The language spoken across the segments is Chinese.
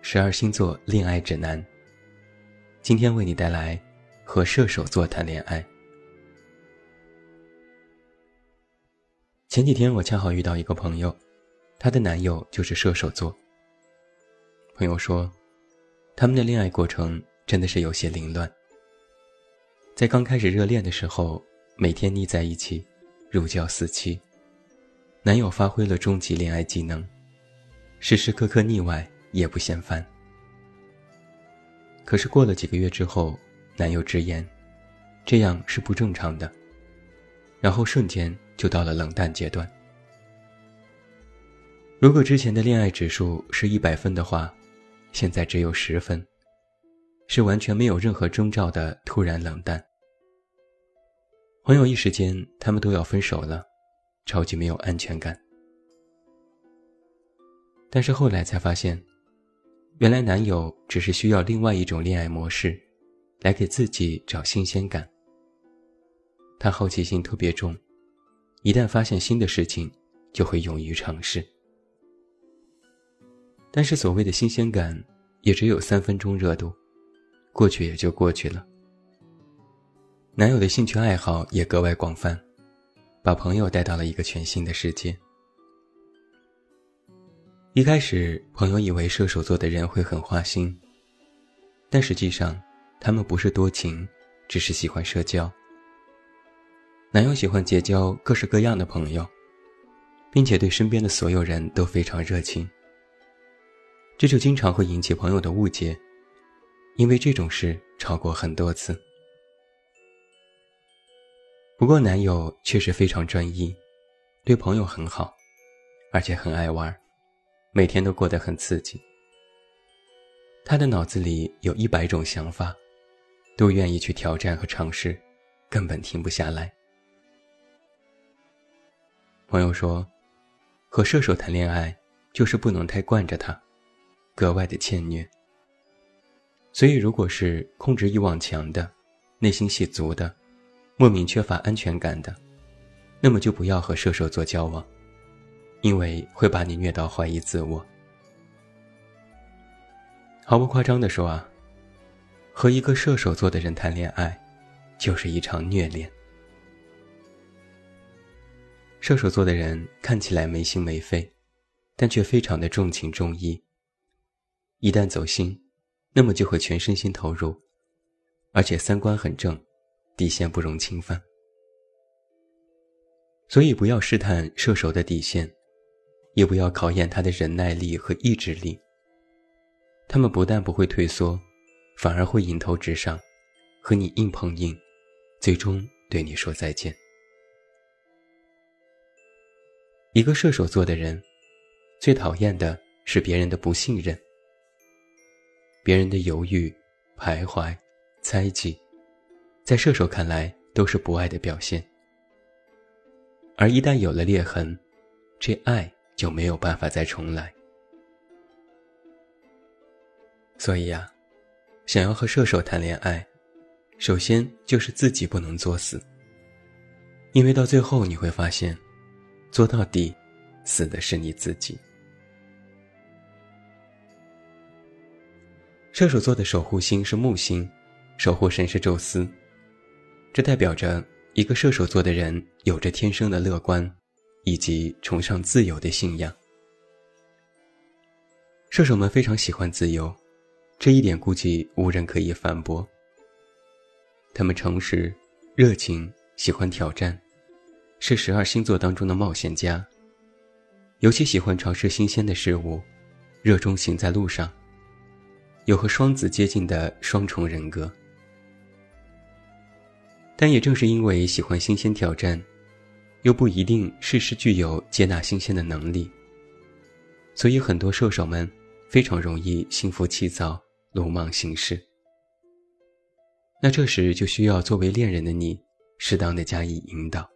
十二星座恋爱指南。今天为你带来和射手座谈恋爱。前几天我恰好遇到一个朋友，她的男友就是射手座。朋友说，他们的恋爱过程真的是有些凌乱。在刚开始热恋的时候，每天腻在一起，如胶似漆。男友发挥了终极恋爱技能，时时刻刻腻歪。也不嫌烦。可是过了几个月之后，男友直言，这样是不正常的。然后瞬间就到了冷淡阶段。如果之前的恋爱指数是一百分的话，现在只有十分，是完全没有任何征兆的突然冷淡。朋友一时间他们都要分手了，超级没有安全感。但是后来才发现。原来男友只是需要另外一种恋爱模式，来给自己找新鲜感。他好奇心特别重，一旦发现新的事情，就会勇于尝试。但是所谓的新鲜感，也只有三分钟热度，过去也就过去了。男友的兴趣爱好也格外广泛，把朋友带到了一个全新的世界。一开始，朋友以为射手座的人会很花心，但实际上，他们不是多情，只是喜欢社交。男友喜欢结交各式各样的朋友，并且对身边的所有人都非常热情。这就经常会引起朋友的误解，因为这种事吵过很多次。不过，男友确实非常专一，对朋友很好，而且很爱玩。每天都过得很刺激，他的脑子里有一百种想法，都愿意去挑战和尝试，根本停不下来。朋友说，和射手谈恋爱就是不能太惯着他，格外的欠虐。所以，如果是控制欲望强的、内心戏足的、莫名缺乏安全感的，那么就不要和射手座交往。因为会把你虐到怀疑自我。毫不夸张的说啊，和一个射手座的人谈恋爱，就是一场虐恋。射手座的人看起来没心没肺，但却非常的重情重义。一旦走心，那么就会全身心投入，而且三观很正，底线不容侵犯。所以不要试探射手的底线。也不要考验他的忍耐力和意志力。他们不但不会退缩，反而会迎头直上，和你硬碰硬，最终对你说再见。一个射手座的人，最讨厌的是别人的不信任，别人的犹豫、徘徊、猜忌，在射手看来都是不爱的表现。而一旦有了裂痕，这爱。就没有办法再重来。所以呀，想要和射手谈恋爱，首先就是自己不能作死。因为到最后你会发现，做到底，死的是你自己。射手座的守护星是木星，守护神是宙斯，这代表着一个射手座的人有着天生的乐观。以及崇尚自由的信仰，射手们非常喜欢自由，这一点估计无人可以反驳。他们诚实、热情，喜欢挑战，是十二星座当中的冒险家。尤其喜欢尝试新鲜的事物，热衷行在路上，有和双子接近的双重人格。但也正是因为喜欢新鲜挑战。又不一定事事具有接纳新鲜的能力，所以很多射手们非常容易心浮气躁、鲁莽行事。那这时就需要作为恋人的你，适当的加以引导。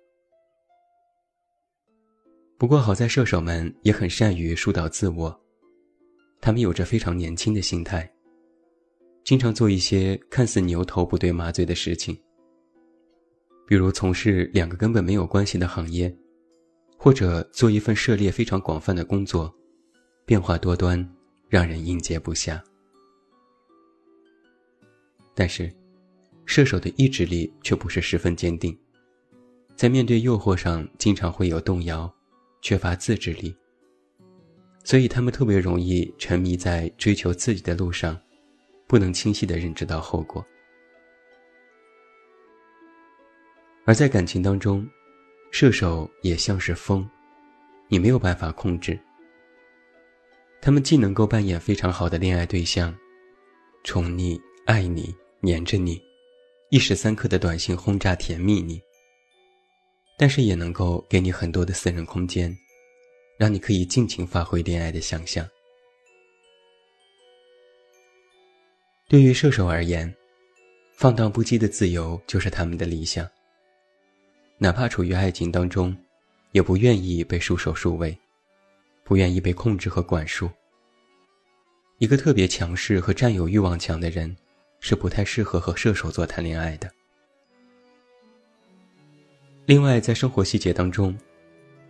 不过好在射手们也很善于疏导自我，他们有着非常年轻的心态，经常做一些看似牛头不对马嘴的事情，比如从事两个根本没有关系的行业，或者做一份涉猎非常广泛的工作，变化多端，让人应接不暇。但是，射手的意志力却不是十分坚定，在面对诱惑上经常会有动摇。缺乏自制力，所以他们特别容易沉迷在追求自己的路上，不能清晰的认知到后果。而在感情当中，射手也像是风，你没有办法控制。他们既能够扮演非常好的恋爱对象，宠溺、爱你、黏着你，一时三刻的短信轰炸甜蜜你。但是也能够给你很多的私人空间，让你可以尽情发挥恋爱的想象。对于射手而言，放荡不羁的自由就是他们的理想。哪怕处于爱情当中，也不愿意被束手束尾，不愿意被控制和管束。一个特别强势和占有欲望强的人，是不太适合和射手座谈恋爱的。另外，在生活细节当中，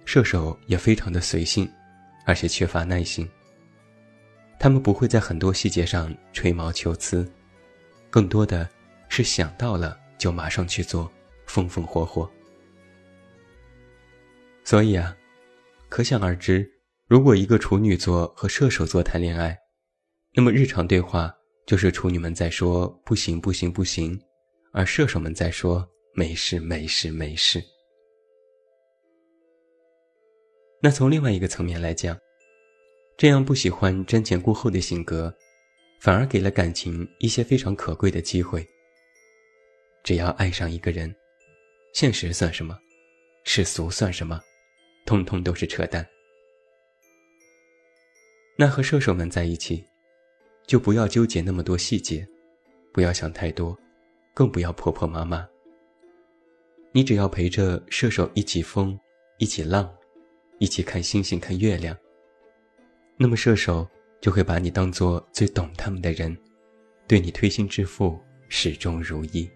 射手也非常的随性，而且缺乏耐心。他们不会在很多细节上吹毛求疵，更多的是想到了就马上去做，风风火火。所以啊，可想而知，如果一个处女座和射手座谈恋爱，那么日常对话就是处女们在说“不行，不行，不行”，而射手们在说。没事，没事，没事。那从另外一个层面来讲，这样不喜欢瞻前顾后的性格，反而给了感情一些非常可贵的机会。只要爱上一个人，现实算什么？世俗算什么？通通都是扯淡。那和射手们在一起，就不要纠结那么多细节，不要想太多，更不要婆婆妈妈。你只要陪着射手一起疯，一起浪，一起看星星看月亮，那么射手就会把你当做最懂他们的人，对你推心置腹，始终如一。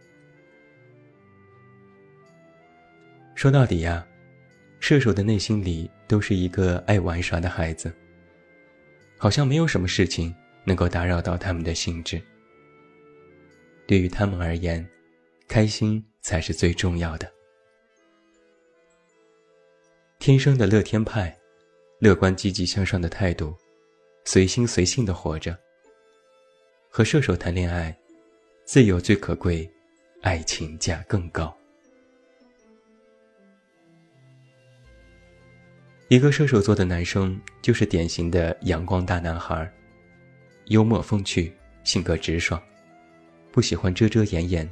说到底呀，射手的内心里都是一个爱玩耍的孩子，好像没有什么事情能够打扰到他们的兴致。对于他们而言，开心。才是最重要的。天生的乐天派，乐观积极向上的态度，随心随性的活着。和射手谈恋爱，自由最可贵，爱情价更高。一个射手座的男生就是典型的阳光大男孩，幽默风趣，性格直爽，不喜欢遮遮掩掩。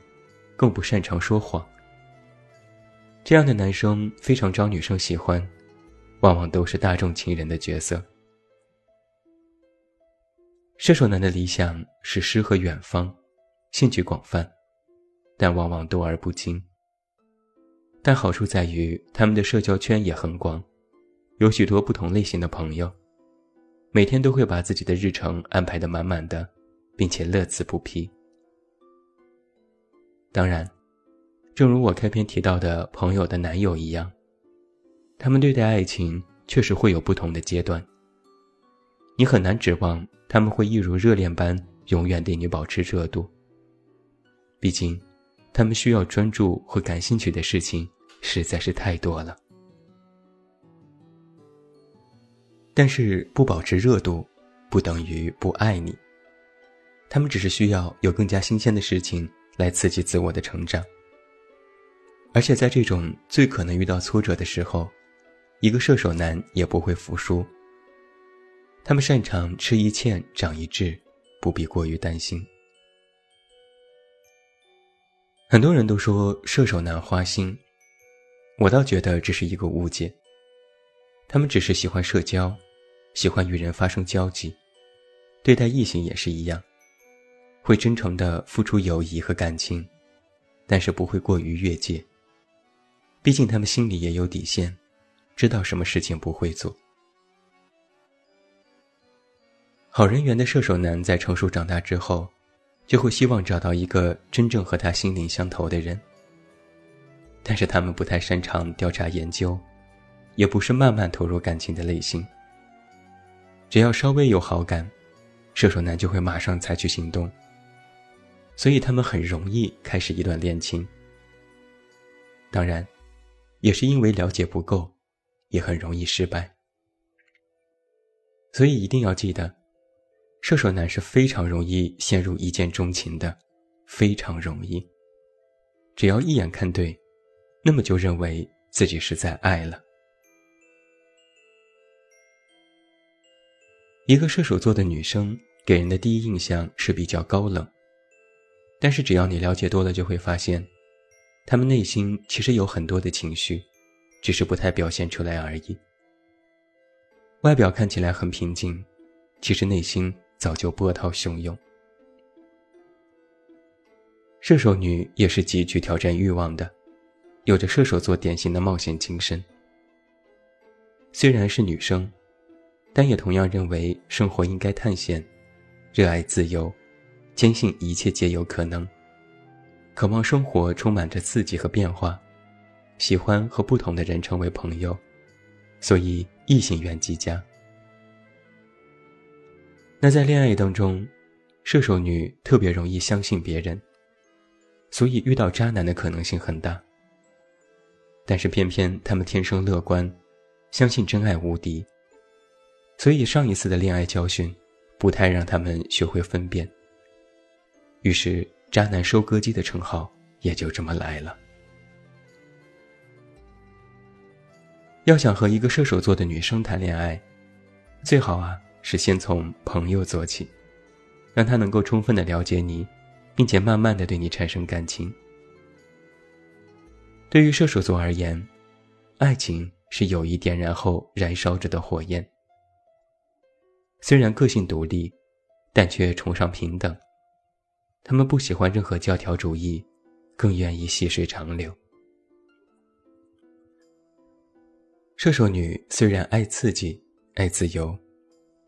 更不擅长说谎。这样的男生非常招女生喜欢，往往都是大众情人的角色。射手男的理想是诗和远方，兴趣广泛，但往往多而不精。但好处在于他们的社交圈也很广，有许多不同类型的朋友，每天都会把自己的日程安排的满满的，并且乐此不疲。当然，正如我开篇提到的朋友的男友一样，他们对待爱情确实会有不同的阶段。你很难指望他们会一如热恋般永远对你保持热度。毕竟，他们需要专注和感兴趣的事情实在是太多了。但是，不保持热度，不等于不爱你。他们只是需要有更加新鲜的事情。来刺激自我的成长，而且在这种最可能遇到挫折的时候，一个射手男也不会服输。他们擅长吃一堑长一智，不必过于担心。很多人都说射手男花心，我倒觉得这是一个误解。他们只是喜欢社交，喜欢与人发生交集，对待异性也是一样，会真诚的付出友谊和感情，但是不会过于越界。毕竟他们心里也有底线，知道什么事情不会做。好人缘的射手男在成熟长大之后，就会希望找到一个真正和他心灵相投的人。但是他们不太擅长调查研究，也不是慢慢投入感情的类型。只要稍微有好感，射手男就会马上采取行动。所以他们很容易开始一段恋情。当然，也是因为了解不够，也很容易失败。所以一定要记得，射手男是非常容易陷入一见钟情的，非常容易。只要一眼看对。那么就认为自己是在爱了。一个射手座的女生给人的第一印象是比较高冷，但是只要你了解多了，就会发现，她们内心其实有很多的情绪，只是不太表现出来而已。外表看起来很平静，其实内心早就波涛汹涌。射手女也是极具挑战欲望的。有着射手座典型的冒险精神。虽然是女生，但也同样认为生活应该探险，热爱自由，坚信一切皆有可能，渴望生活充满着刺激和变化，喜欢和不同的人成为朋友，所以异性缘极佳。那在恋爱当中，射手女特别容易相信别人，所以遇到渣男的可能性很大。但是偏偏他们天生乐观，相信真爱无敌。所以上一次的恋爱教训，不太让他们学会分辨。于是“渣男收割机”的称号也就这么来了。要想和一个射手座的女生谈恋爱，最好啊是先从朋友做起，让她能够充分的了解你，并且慢慢的对你产生感情。对于射手座而言，爱情是友谊点燃后燃烧着的火焰。虽然个性独立，但却崇尚平等。他们不喜欢任何教条主义，更愿意细水长流。射手女虽然爱刺激、爱自由，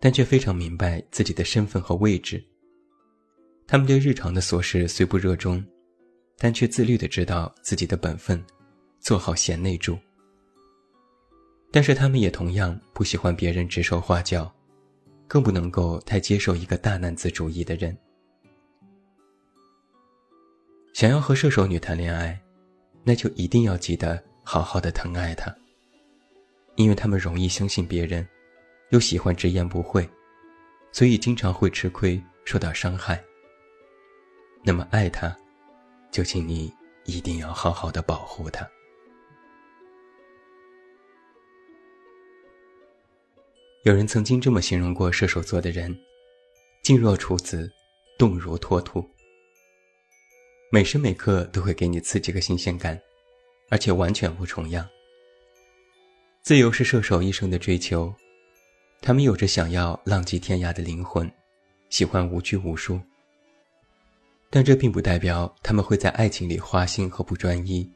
但却非常明白自己的身份和位置。他们对日常的琐事虽不热衷，但却自律的知道自己的本分。做好贤内助，但是他们也同样不喜欢别人指手画脚，更不能够太接受一个大男子主义的人。想要和射手女谈恋爱，那就一定要记得好好的疼爱她，因为他们容易相信别人，又喜欢直言不讳，所以经常会吃亏，受到伤害。那么爱她，就请你一定要好好的保护她。有人曾经这么形容过射手座的人：静若处子，动如脱兔。每时每刻都会给你刺激和新鲜感，而且完全不重样。自由是射手一生的追求，他们有着想要浪迹天涯的灵魂，喜欢无拘无束。但这并不代表他们会在爱情里花心和不专一，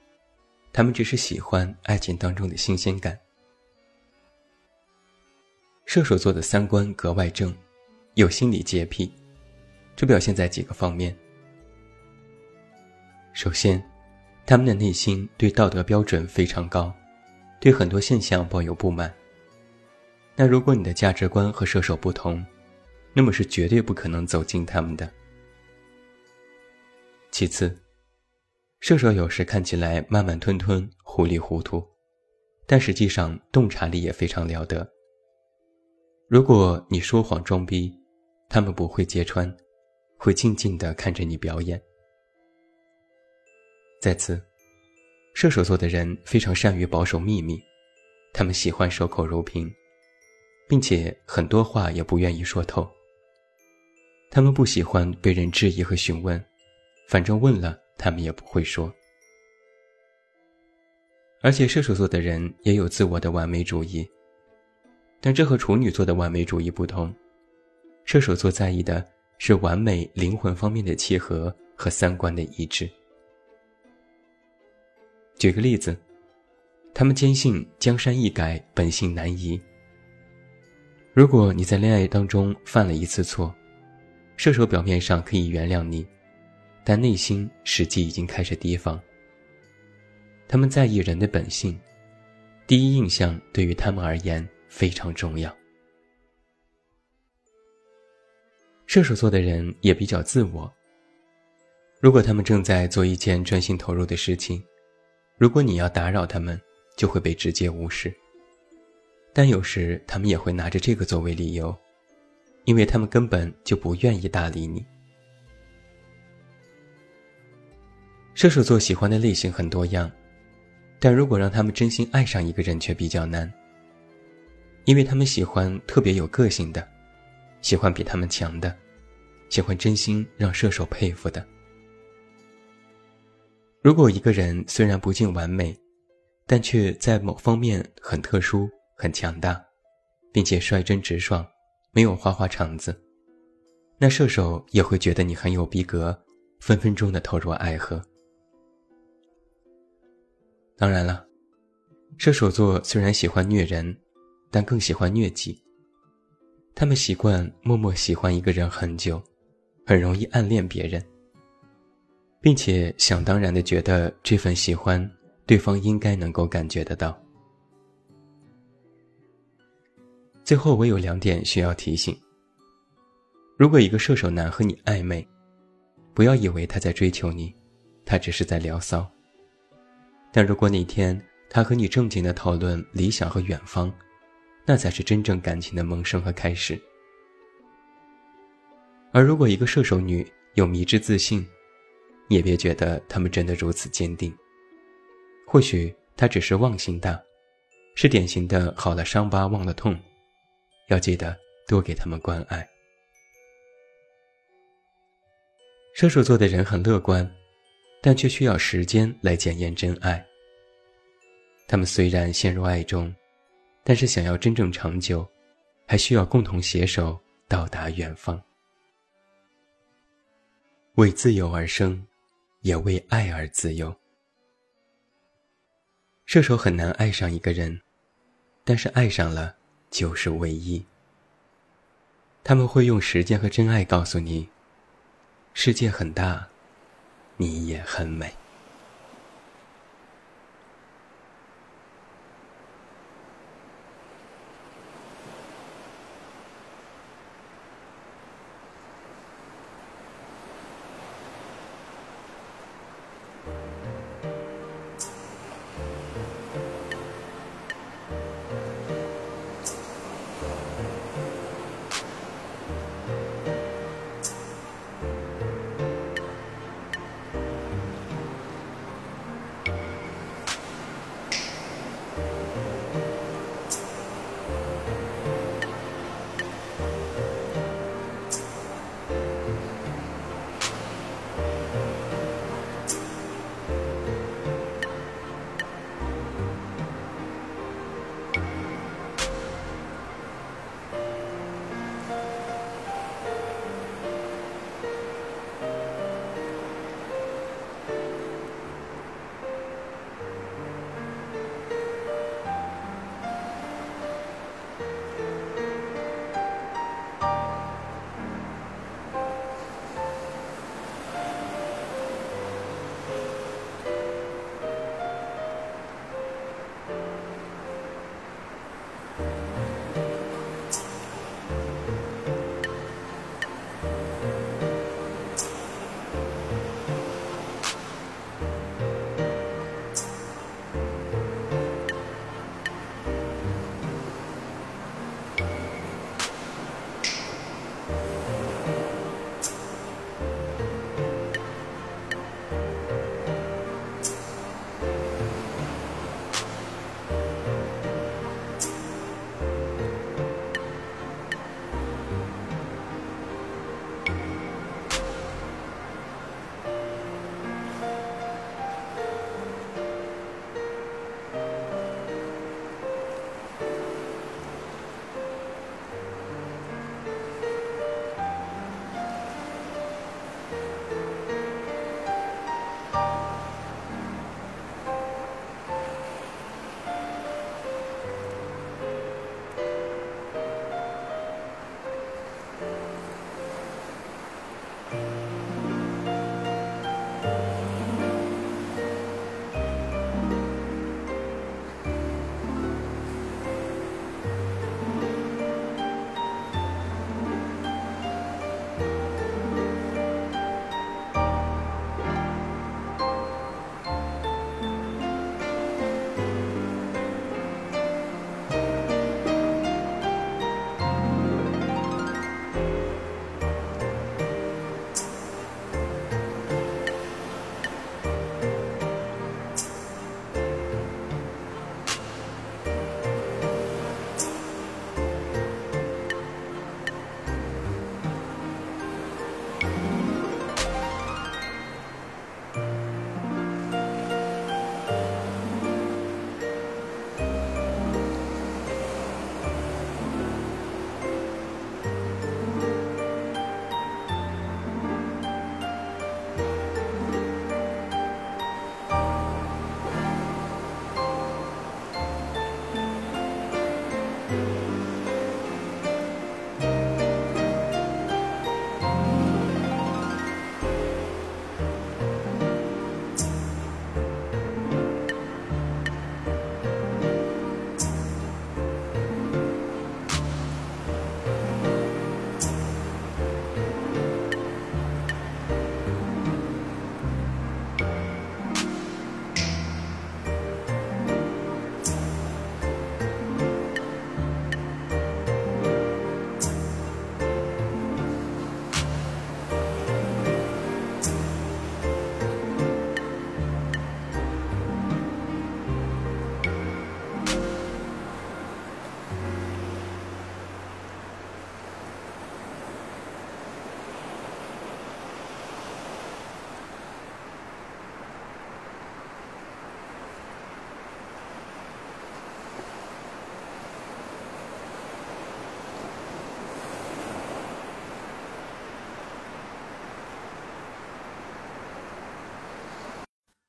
他们只是喜欢爱情当中的新鲜感。射手座的三观格外正，有心理洁癖，这表现在几个方面。首先，他们的内心对道德标准非常高，对很多现象抱有不满。那如果你的价值观和射手不同，那么是绝对不可能走进他们的。其次，射手有时看起来慢慢吞吞、糊里糊涂，但实际上洞察力也非常了得。如果你说谎装逼，他们不会揭穿，会静静的看着你表演。再次，射手座的人非常善于保守秘密，他们喜欢守口如瓶，并且很多话也不愿意说透。他们不喜欢被人质疑和询问，反正问了他们也不会说。而且射手座的人也有自我的完美主义。但这和处女座的完美主义不同，射手座在意的是完美灵魂方面的契合和三观的一致。举个例子，他们坚信江山易改，本性难移。如果你在恋爱当中犯了一次错，射手表面上可以原谅你，但内心实际已经开始提防。他们在意人的本性，第一印象对于他们而言非常重要。射手座的人也比较自我。如果他们正在做一件专心投入的事情，如果你要打扰他们，就会被直接无视。但有时他们也会拿着这个作为理由，因为他们根本就不愿意搭理你。射手座喜欢的类型很多样，但如果让他们真心爱上一个人却比较难，因为他们喜欢特别有个性的。喜欢比他们强的，喜欢真心让射手佩服的。如果一个人虽然不尽完美，但却在某方面很特殊、很强大，并且率真直爽，没有花花肠子，那射手也会觉得你很有逼格，分分钟的投入爱河。当然了，射手座虽然喜欢虐人，但更喜欢疟疾。他们习惯默默喜欢一个人很久，很容易暗恋别人，并且想当然的觉得这份喜欢，对方应该能够感觉得到。最后，我有两点需要提醒：如果一个射手男和你暧昧，不要以为他在追求你，他只是在聊骚。但如果哪天他和你正经的讨论理想和远方，那才是真正感情的萌生和开始。而如果一个射手女有迷之自信，也别觉得他们真的如此坚定。或许她只是忘性大，是典型的好了伤疤忘了痛。要记得多给他们关爱。射手座的人很乐观，但却需要时间来检验真爱。他们虽然陷入爱中。但是，想要真正长久，还需要共同携手到达远方。为自由而生，也为爱而自由。射手很难爱上一个人，但是爱上了就是唯一。他们会用时间和真爱告诉你：世界很大，你也很美。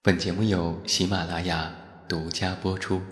本节目由喜马拉雅独家播出。